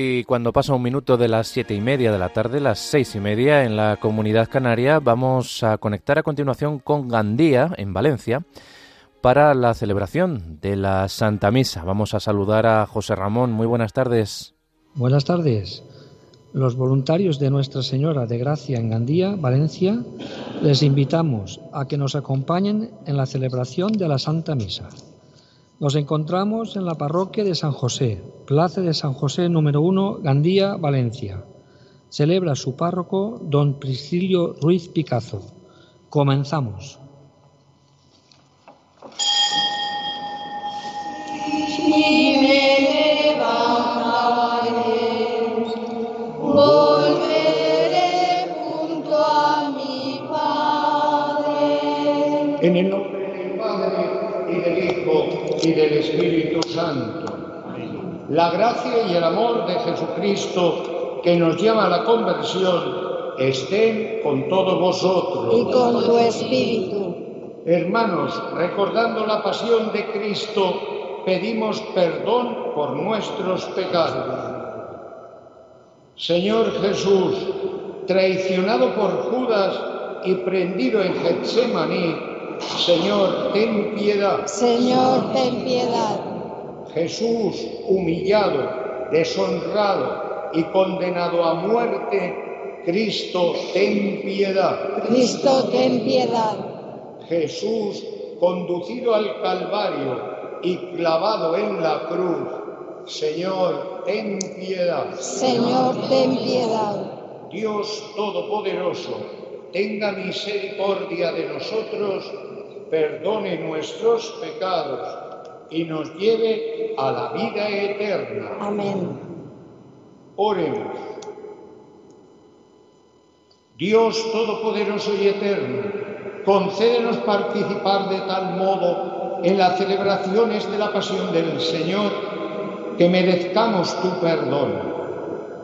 Y cuando pasa un minuto de las siete y media de la tarde, las seis y media en la comunidad canaria, vamos a conectar a continuación con Gandía, en Valencia, para la celebración de la Santa Misa. Vamos a saludar a José Ramón. Muy buenas tardes. Buenas tardes. Los voluntarios de Nuestra Señora de Gracia en Gandía, Valencia, les invitamos a que nos acompañen en la celebración de la Santa Misa. Nos encontramos en la parroquia de San José, Plaza de San José número 1, Gandía, Valencia. Celebra su párroco, don Priscilio Ruiz Picazo. Comenzamos. volveré junto a mi Padre. En el nombre del Hijo y del Espíritu Santo. La gracia y el amor de Jesucristo que nos llama a la conversión estén con todos vosotros. Y con tu espíritu. Hermanos, recordando la pasión de Cristo, pedimos perdón por nuestros pecados. Señor Jesús, traicionado por Judas y prendido en Getsemaní, Señor, ten piedad. Señor, ten piedad. Jesús, humillado, deshonrado y condenado a muerte, Cristo, ten piedad. Cristo, ten piedad. Jesús, conducido al Calvario y clavado en la cruz, Señor, ten piedad. Señor, ten piedad. Dios Todopoderoso, tenga misericordia de nosotros, perdone nuestros pecados y nos lleve a la vida eterna. Amén. Oremos. Dios Todopoderoso y Eterno, concédenos participar de tal modo en las celebraciones de la pasión del Señor que merezcamos tu perdón.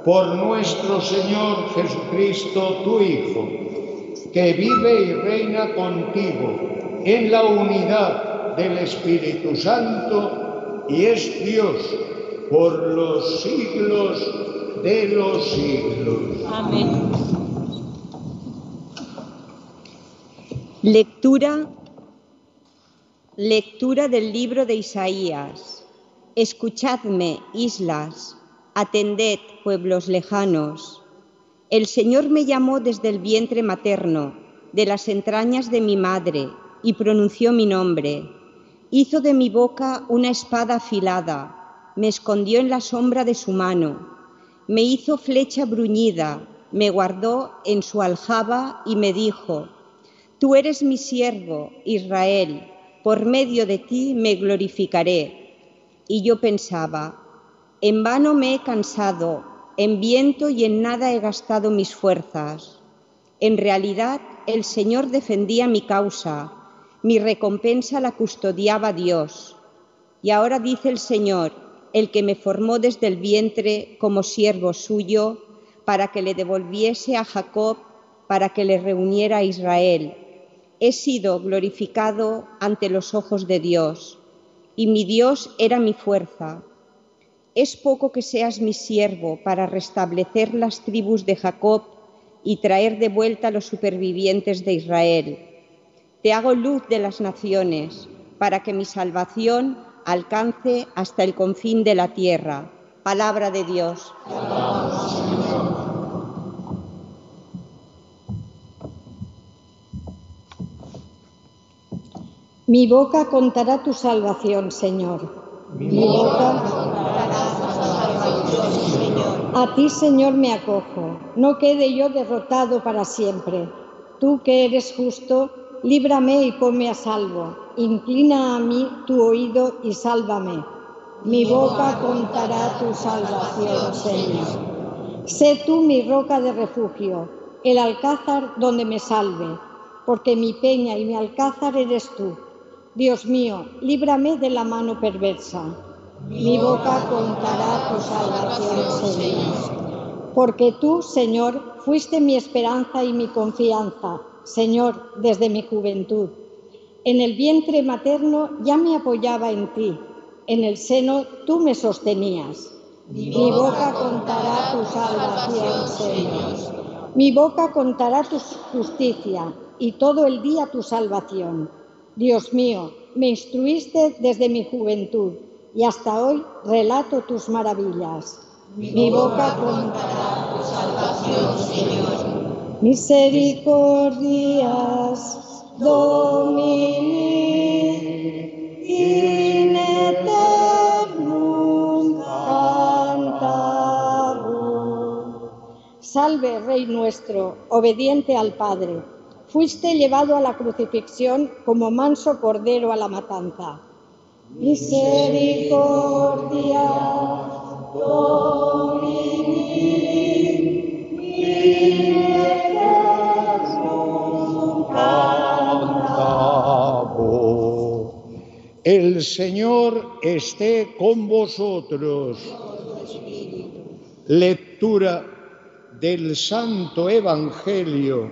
Por nuestro Señor Jesucristo, tu Hijo, que vive y reina contigo en la unidad del Espíritu Santo y es Dios por los siglos de los siglos. Amén. Lectura, lectura del libro de Isaías. Escuchadme, islas, atended, pueblos lejanos. El Señor me llamó desde el vientre materno, de las entrañas de mi madre, y pronunció mi nombre. Hizo de mi boca una espada afilada, me escondió en la sombra de su mano, me hizo flecha bruñida, me guardó en su aljaba y me dijo, Tú eres mi siervo, Israel, por medio de ti me glorificaré. Y yo pensaba, en vano me he cansado, en viento y en nada he gastado mis fuerzas. En realidad, el Señor defendía mi causa, mi recompensa la custodiaba Dios. Y ahora dice el Señor, el que me formó desde el vientre como siervo suyo, para que le devolviese a Jacob, para que le reuniera a Israel. He sido glorificado ante los ojos de Dios, y mi Dios era mi fuerza. Es poco que seas mi siervo para restablecer las tribus de Jacob y traer de vuelta a los supervivientes de Israel. Te hago luz de las naciones, para que mi salvación alcance hasta el confín de la tierra. Palabra de Dios. Mi boca contará tu salvación, Señor. Mi boca A ti, Señor, me acojo. No quede yo derrotado para siempre. Tú que eres justo, líbrame y ponme a salvo. Inclina a mí tu oído y sálvame. Mi boca contará tu salvación, Señor. Sé tú mi roca de refugio, el alcázar donde me salve, porque mi peña y mi alcázar eres tú. Dios mío, líbrame de la mano perversa. Mi boca contará tu salvación, Señor. Porque tú, Señor, fuiste mi esperanza y mi confianza, Señor, desde mi juventud. En el vientre materno ya me apoyaba en ti, en el seno tú me sostenías. Mi boca contará tu salvación, Señor. Mi boca contará tu justicia y todo el día tu salvación. Dios mío, me instruiste desde mi juventud y hasta hoy relato tus maravillas. Mi boca contará tu salvación, Señor. Misericordias Domini in eternum cantabur. Salve, Rey nuestro, obediente al Padre. Fuiste llevado a la crucifixión como manso cordero a la matanza. Misericordia Domini in El Señor esté con vosotros. Lectura del Santo Evangelio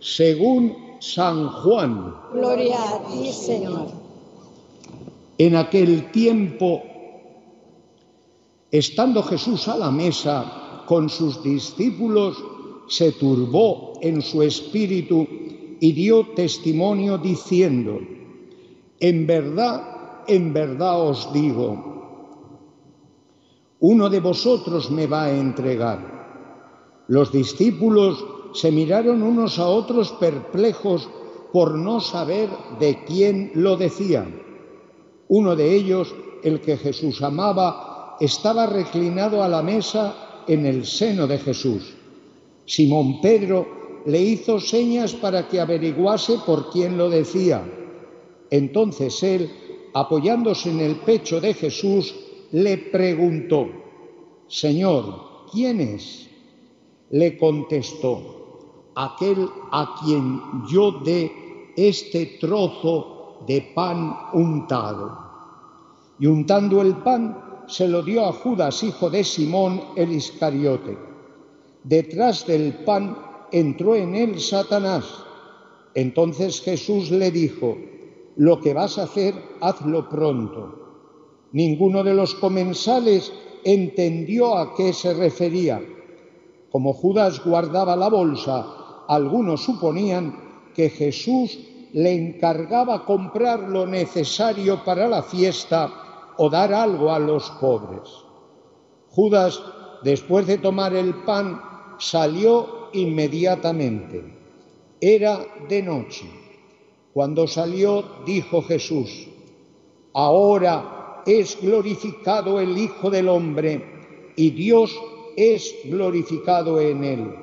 según San Juan. Gloria a ti, Señor. En aquel tiempo, estando Jesús a la mesa con sus discípulos, se turbó en su espíritu y dio testimonio diciendo, en verdad, en verdad os digo, uno de vosotros me va a entregar. Los discípulos se miraron unos a otros perplejos por no saber de quién lo decía. Uno de ellos, el que Jesús amaba, estaba reclinado a la mesa en el seno de Jesús. Simón Pedro le hizo señas para que averiguase por quién lo decía. Entonces él, apoyándose en el pecho de Jesús, le preguntó, Señor, ¿quién es? Le contestó, aquel a quien yo dé este trozo de pan untado. Y untando el pan, se lo dio a Judas, hijo de Simón el Iscariote. Detrás del pan entró en él Satanás. Entonces Jesús le dijo, lo que vas a hacer, hazlo pronto. Ninguno de los comensales entendió a qué se refería. Como Judas guardaba la bolsa, algunos suponían que Jesús le encargaba comprar lo necesario para la fiesta o dar algo a los pobres. Judas, después de tomar el pan, salió inmediatamente. Era de noche. Cuando salió, dijo Jesús, ahora es glorificado el Hijo del Hombre y Dios es glorificado en él.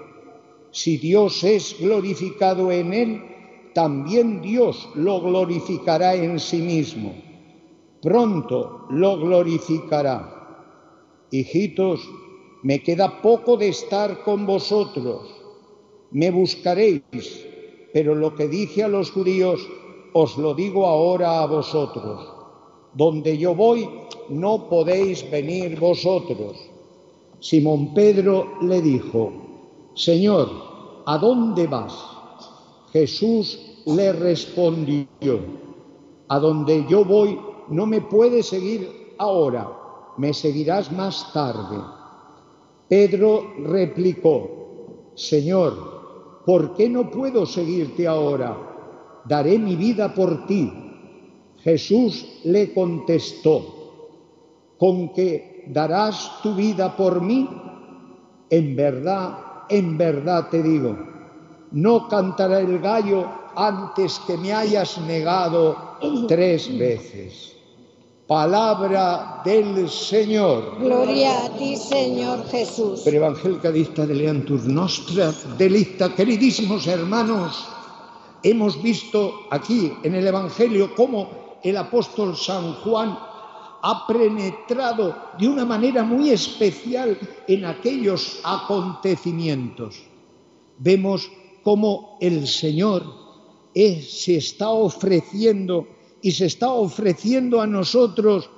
Si Dios es glorificado en él, también Dios lo glorificará en sí mismo. Pronto lo glorificará. Hijitos, me queda poco de estar con vosotros. Me buscaréis, pero lo que dije a los judíos os lo digo ahora a vosotros. Donde yo voy, no podéis venir vosotros. Simón Pedro le dijo, Señor, ¿a dónde vas? Jesús le respondió, a donde yo voy no me puedes seguir ahora, me seguirás más tarde. Pedro replicó, Señor, ¿por qué no puedo seguirte ahora? Daré mi vida por ti. Jesús le contestó, ¿con que darás tu vida por mí? En verdad, en verdad te digo, no cantará el gallo antes que me hayas negado tres veces. Palabra del Señor. Gloria a ti, Señor Jesús. Per Evangelica dicta de Leantur Nostra, delicta, queridísimos hermanos, hemos visto aquí en el Evangelio cómo el apóstol San Juan ha penetrado de una manera muy especial en aquellos acontecimientos. Vemos cómo el Señor es, se está ofreciendo y se está ofreciendo a nosotros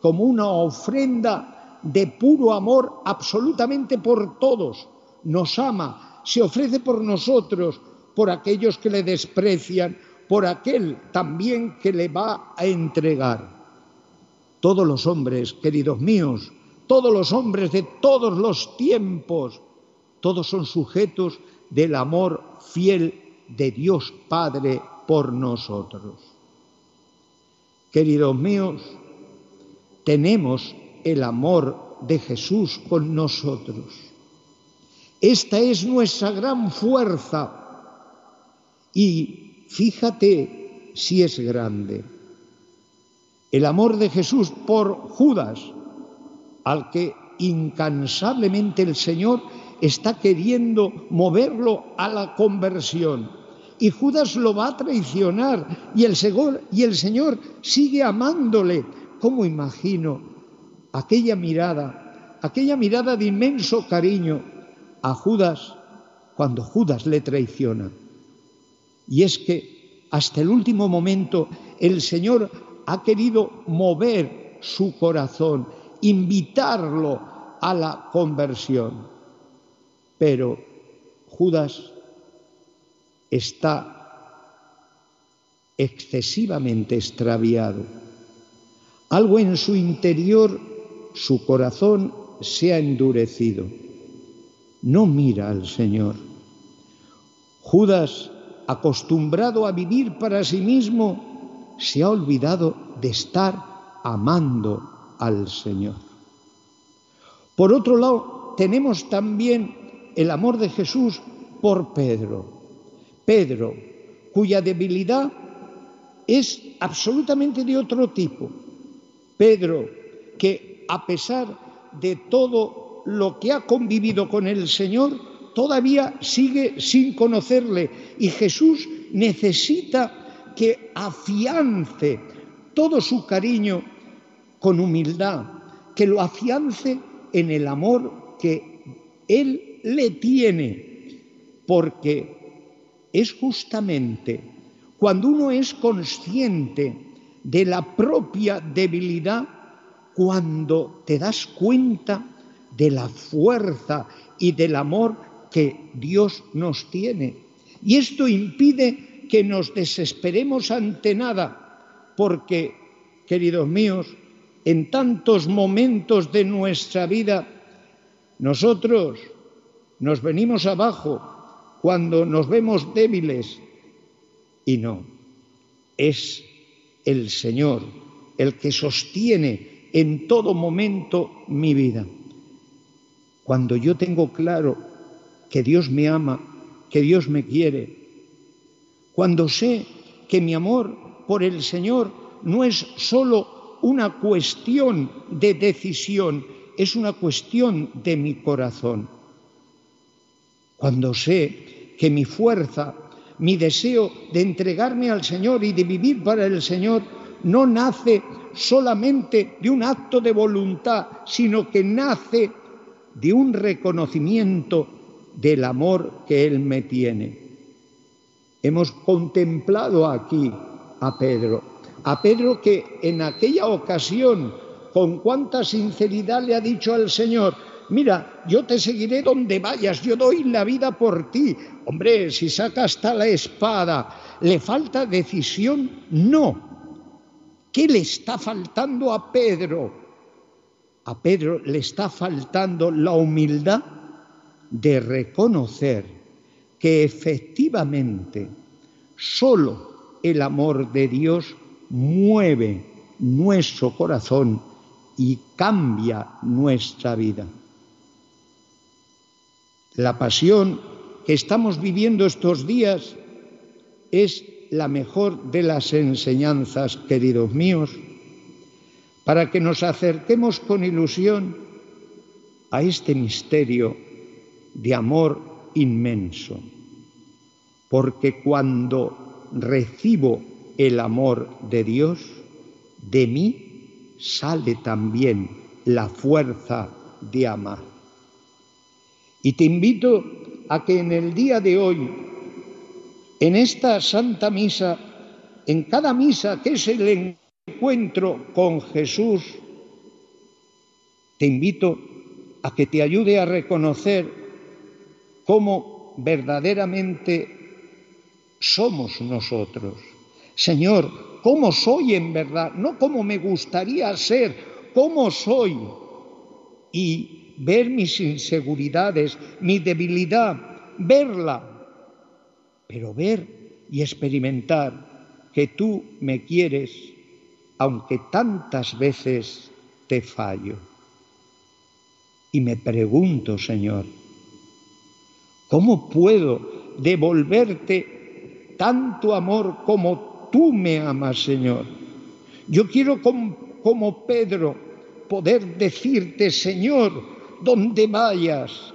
como una ofrenda de puro amor absolutamente por todos. Nos ama, se ofrece por nosotros, por aquellos que le desprecian, por aquel también que le va a entregar. Todos los hombres, queridos míos, todos los hombres de todos los tiempos, todos son sujetos del amor fiel de Dios Padre por nosotros. Queridos míos, tenemos el amor de Jesús con nosotros. Esta es nuestra gran fuerza y fíjate si es grande. El amor de Jesús por Judas, al que incansablemente el Señor está queriendo moverlo a la conversión. Y Judas lo va a traicionar y el, Señor, sigue amándole. ¿Cómo imagino aquella mirada, aquella mirada de inmenso cariño a Judas cuando Judas le traiciona? Y es que hasta el último momento el Señor ha querido mover su corazón, invitarlo a la conversión. Pero Judas está excesivamente extraviado. Algo en su interior, su corazón se ha endurecido. No mira al Señor. Judas, acostumbrado a vivir para sí mismo, se ha olvidado de estar amando al Señor. Por otro lado, tenemos también el amor de Jesús por Pedro. Pedro, cuya debilidad es absolutamente de otro tipo. Pedro, que a pesar de todo lo que ha convivido con el Señor, todavía sigue sin conocerle y Jesús necesita que afiance todo su cariño con humildad, que lo afiance en el amor que Él le tiene, porque es justamente cuando uno es consciente de la propia debilidad, cuando te das cuenta de la fuerza y del amor que Dios nos tiene. Y esto impide que nos desesperemos ante nada, porque, queridos míos, en tantos momentos de nuestra vida, nosotros nos venimos abajo cuando nos vemos débiles. Y no, es el Señor el que sostiene en todo momento mi vida. Cuando yo tengo claro que Dios me ama, que Dios me quiere, cuando sé que mi amor por el Señor no es solo una cuestión de decisión, es una cuestión de mi corazón cuando sé que mi fuerza, mi deseo de entregarme al Señor y de vivir para el Señor no nace solamente de un acto de voluntad, sino que nace de un reconocimiento del amor que Él me tiene. Hemos contemplado aquí a Pedro, a Pedro que en aquella ocasión, con cuánta sinceridad le ha dicho al Señor, mira, yo te seguiré donde vayas, yo doy la vida por ti. Hombre, si saca hasta la espada, ¿le falta decisión? No. ¿Qué le está faltando a Pedro? A Pedro le está faltando la humildad de reconocer que efectivamente solo el amor de Dios mueve nuestro corazón y cambia nuestra vida. La pasión que estamos viviendo estos días es la mejor de las enseñanzas, queridos míos, para que nos acerquemos con ilusión a este misterio de amor inmenso. Porque cuando recibo el amor de Dios, de mí sale también la fuerza de amar. Y te invito a que en el día de hoy, en esta Santa Misa, en cada misa que es el encuentro con Jesús, te invito a que te ayude a reconocer cómo verdaderamente somos nosotros. Señor, ¿cómo soy en verdad? No como me gustaría ser, ¿cómo soy? y ver mis inseguridades, mi debilidad, verla, pero ver y experimentar que tú me quieres, aunque tantas veces te fallo. Y me pregunto, Señor, ¿cómo puedo devolverte tanto amor como tú me amas, Señor? Yo quiero como, Pedro poder decirte, Señor, donde vayas.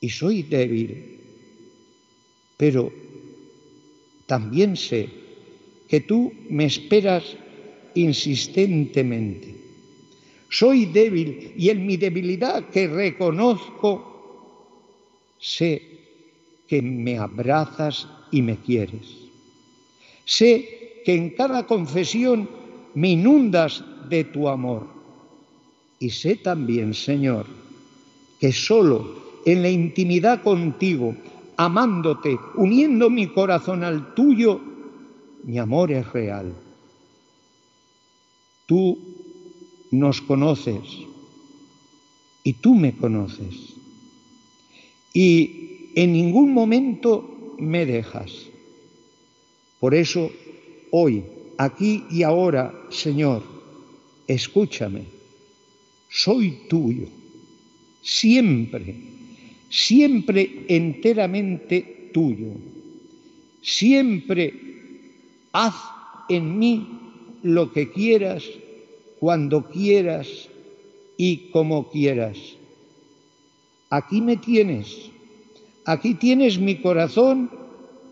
Y soy débil, pero también sé que tú me esperas insistentemente. Soy débil y en mi debilidad que reconozco, sé que me abrazas y me quieres. Sé que en cada confesión me inundas de tu amor. Y sé también, Señor, que solo en la intimidad contigo, amándote, uniendo mi corazón al tuyo, mi amor es real. Tú nos conoces y tú me conoces. Y en ningún momento me dejas. Por eso, hoy, aquí y ahora, Señor, escúchame. Soy tuyo. Siempre, siempre enteramente tuyo. Siempre haz en mí lo que quieras, cuando quieras y como quieras. Aquí me tienes, aquí tienes mi corazón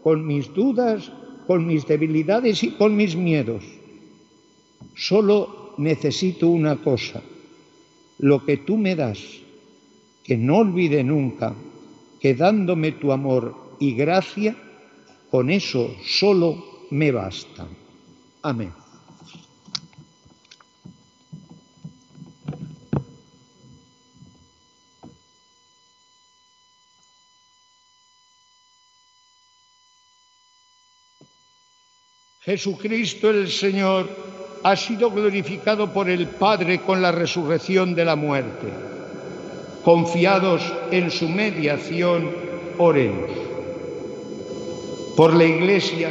con mis dudas, con mis debilidades y con mis miedos. Solo necesito una cosa, lo que tú me das, que no olvide nunca que dándome tu amor y gracia, con eso solo me basta. Amén. Jesucristo el Señor ha sido glorificado por el Padre con la resurrección de la muerte. Confiados en su mediación, oremos. Por la Iglesia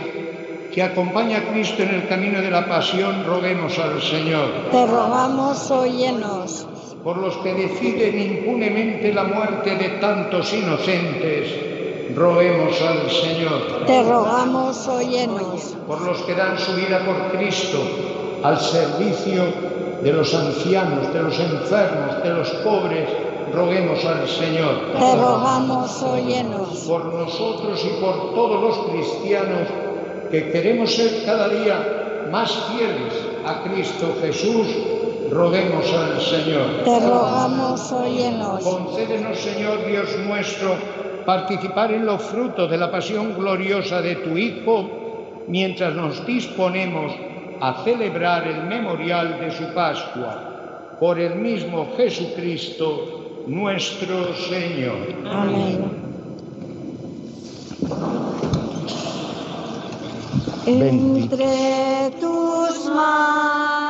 que acompaña a Cristo en el camino de la pasión, roguemos al Señor. Te rogamos, óyenos. Por los que deciden impunemente la muerte de tantos inocentes, roguemos al Señor. Te rogamos, óyenos. Por los que dan su vida por Cristo al servicio de los ancianos, de los enfermos, de los pobres, roguemos al Señor. Te rogamos, óyenos. Por nosotros y por todos los cristianos que queremos ser cada día más fieles a Cristo Jesús, roguemos al Señor. Te rogamos, óyenos. Concédenos, Señor Dios nuestro, participar en los frutos de la pasión gloriosa de tu Hijo, mientras nos disponemos a celebrar el memorial de su Pascua, por el mismo Jesucristo nuestro Señor. Amén. Entre tus manos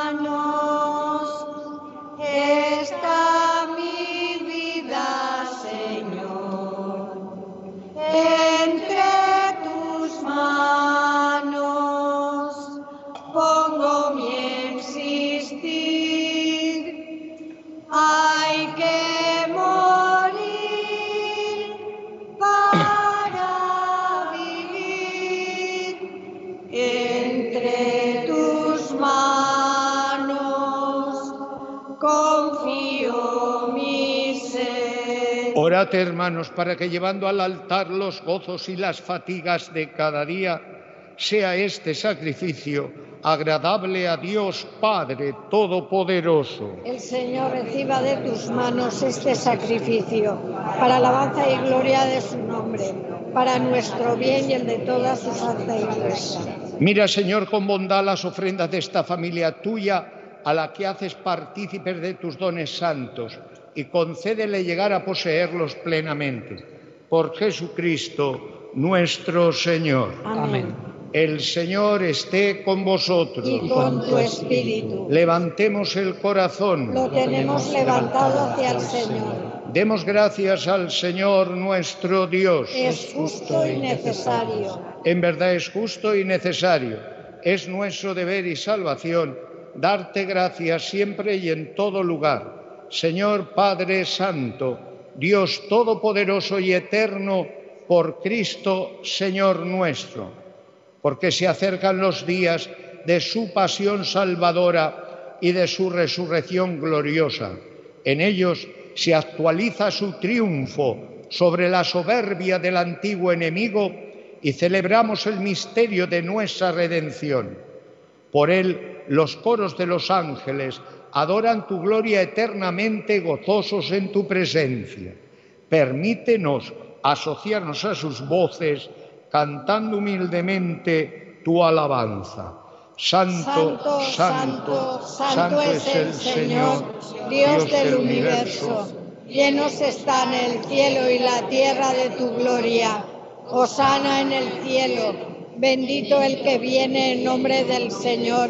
hermanos, para que llevando al altar los gozos y las fatigas de cada día, sea este sacrificio agradable a Dios Padre Todopoderoso. El Señor reciba de tus manos este sacrificio para alabanza y gloria de su nombre, para nuestro bien y el de toda su santa iglesia. Mira, Señor, con bondad las ofrendas de esta familia tuya, a la que haces partícipes de tus dones santos, y concédele llegar a poseerlos plenamente. Por Jesucristo nuestro Señor. Amén. El Señor esté con vosotros. y con tu espíritu. Levantemos el corazón. Lo tenemos levantado hacia el Señor. Demos gracias al Señor nuestro Dios. Es justo y necesario. En verdad es justo y necesario. Es nuestro deber y salvación darte gracias siempre y en todo lugar. Señor Padre Santo, Dios Todopoderoso y Eterno, por Cristo, Señor nuestro porque se acercan los días de su pasión salvadora y de su resurrección gloriosa. En ellos se actualiza su triunfo sobre la soberbia del antiguo enemigo y celebramos el misterio de nuestra redención. Por él los coros de los ángeles adoran tu gloria eternamente gozosos en tu presencia. Permítenos asociarnos a sus voces cantando humildemente tu alabanza. Santo, santo, santo, es el Señor, Dios del universo. Llenos están el cielo y la tierra de tu gloria. Osana en el cielo. Bendito el que viene en nombre del Señor.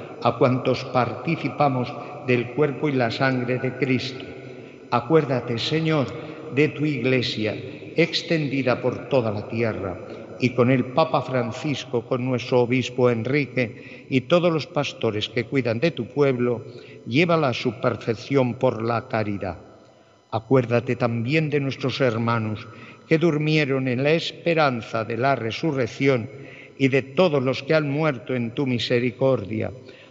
a cuantos participamos del cuerpo y la sangre de Cristo. Acuérdate, Señor, de tu Iglesia, extendida por toda la tierra, y con el Papa Francisco, con nuestro obispo Enrique y todos los pastores que cuidan de tu pueblo, llévala a su perfección por la caridad. Acuérdate también de nuestros hermanos que durmieron en la esperanza de la resurrección y de todos los que han muerto en tu misericordia.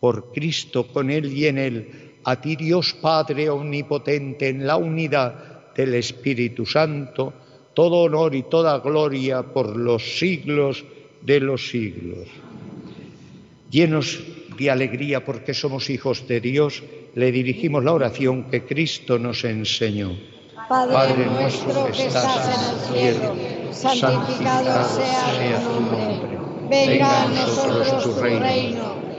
Por Cristo, con Él y en Él, a ti Dios Padre Omnipotente, en la unidad del Espíritu Santo, todo honor y toda gloria por los siglos de los siglos. Llenos de alegría porque somos hijos de Dios, le dirigimos la oración que Cristo nos enseñó. Padre, nuestro que estás en el cielo, santificado sea tu nombre. Venga a nosotros tu reino.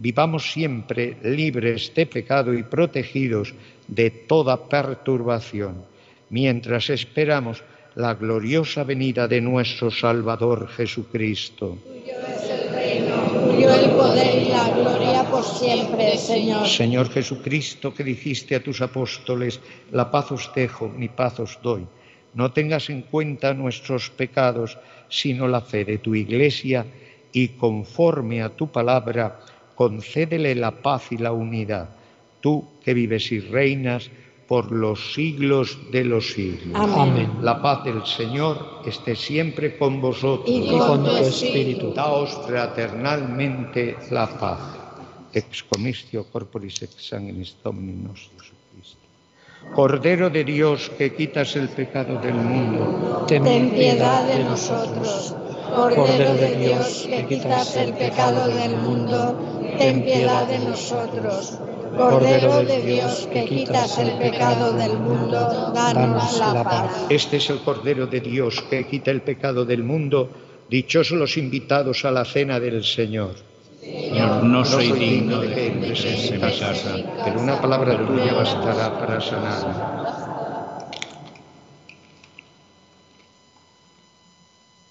vivamos siempre libres de pecado y protegidos de toda perturbación, mientras esperamos la gloriosa venida de nuestro Salvador Jesucristo. Tuyo es el reino, tuyo el poder y la gloria por siempre, Señor. Señor Jesucristo, que dijiste a tus apóstoles, la paz os dejo, mi paz os doy. No tengas en cuenta nuestros pecados, sino la fe de tu Iglesia, y conforme a tu palabra, concédele la paz y la unidad, tú que vives y reinas por los siglos de los siglos. Amén. La paz del Señor esté siempre con vosotros. Y con tu espíritu. Daos fraternalmente la paz. Ex corporis ex sanguinis Domini Jesucristo. Cordero de Dios que quitas el pecado del mundo, Ten piedad de nosotros. Cordero de Dios, que quitas el pecado del mundo, ten piedad de nosotros. Cordero de Dios, que quitas el pecado del mundo, danos la paz. Este es el Cordero de Dios que quita el pecado del mundo. Dichosos los invitados a la cena del Señor. Señor, no soy digno de que entres en mi casa, pero una palabra tuya bastará para sanarme.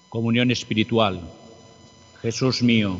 Comunión espiritual. Jesús mío,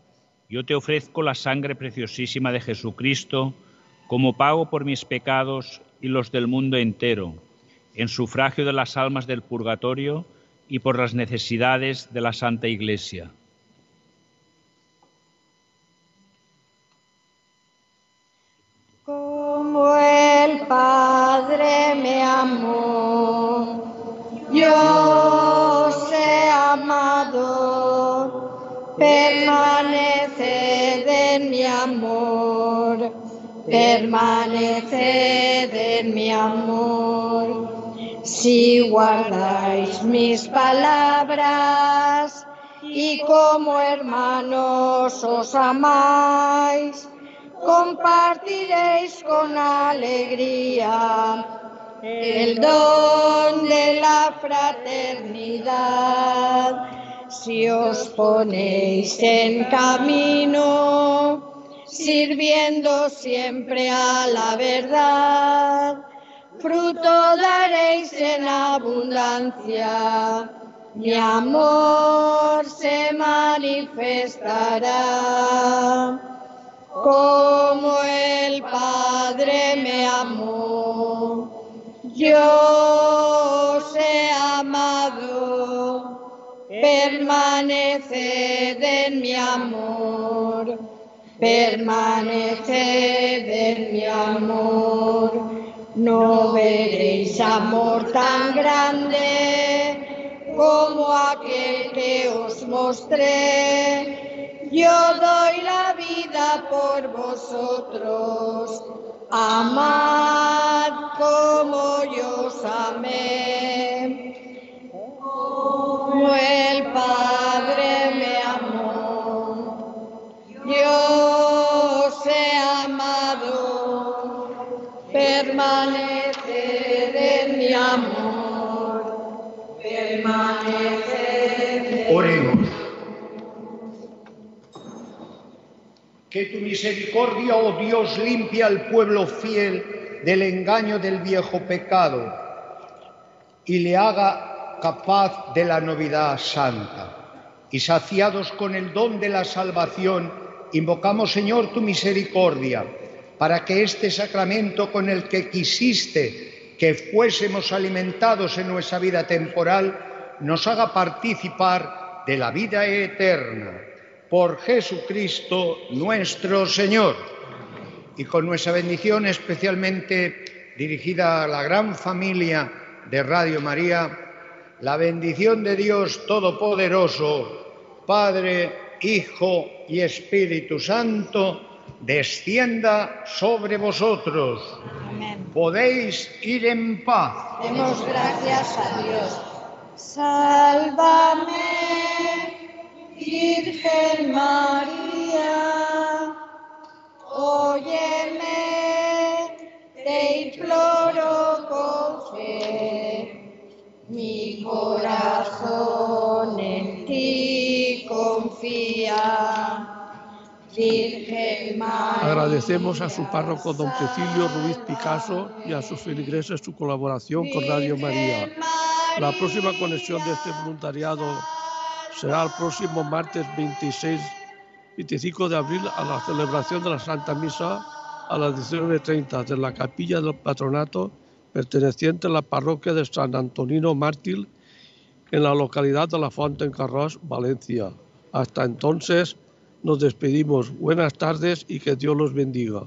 yo te ofrezco la sangre preciosísima de Jesucristo como pago por mis pecados y los del mundo entero, en sufragio de las almas del purgatorio y por las necesidades de la Santa Iglesia. Como el Padre me amó, yo os amado, permaneced mi amor, permaneced en mi amor. Si guardáis mis palabras y como hermanos os amáis, compartiréis con alegría el don de la fraternidad. Si os ponéis en camino, sirviendo siempre a la verdad, fruto daréis en abundancia. Mi amor se manifestará como el Padre me amó. Yo os he amado, permaneced en mi amor, permaneced en mi amor. No veréis amor tan grande como aquel que os mostré. Yo doy la vida por vosotros. Amad como yo os amé. Que tu misericordia, oh Dios, limpie al pueblo fiel del engaño del viejo pecado y le haga capaz de la novedad santa. Y saciados con el don de la salvación, invocamos, Señor, tu misericordia, para que este sacramento con el que quisiste que fuésemos alimentados en nuestra vida temporal, nos haga participar de la vida eterna por Jesucristo nuestro Señor. Y con nuestra bendición especialmente dirigida a la gran familia de Radio María, la bendición de Dios Todopoderoso, Padre, Hijo y Espíritu Santo, descienda sobre vosotros. Amén. Podéis ir en paz. Demos gracias a Dios. Sálvame, Virgen María, óyeme, te imploro mi corazón en ti confía. Virgen María. Agradecemos a su párroco don Cecilio Ruiz Picasso y a sus feligreses su colaboración con Radio María. La próxima conexión de este voluntariado será el próximo martes 26, 25 de abril a la celebración de la Santa Misa a las 19.30 de la capilla del patronato perteneciente a la parroquia de San Antonino Mártir en la localidad de La Carros, Valencia. Hasta entonces nos despedimos. Buenas tardes y que Dios los bendiga.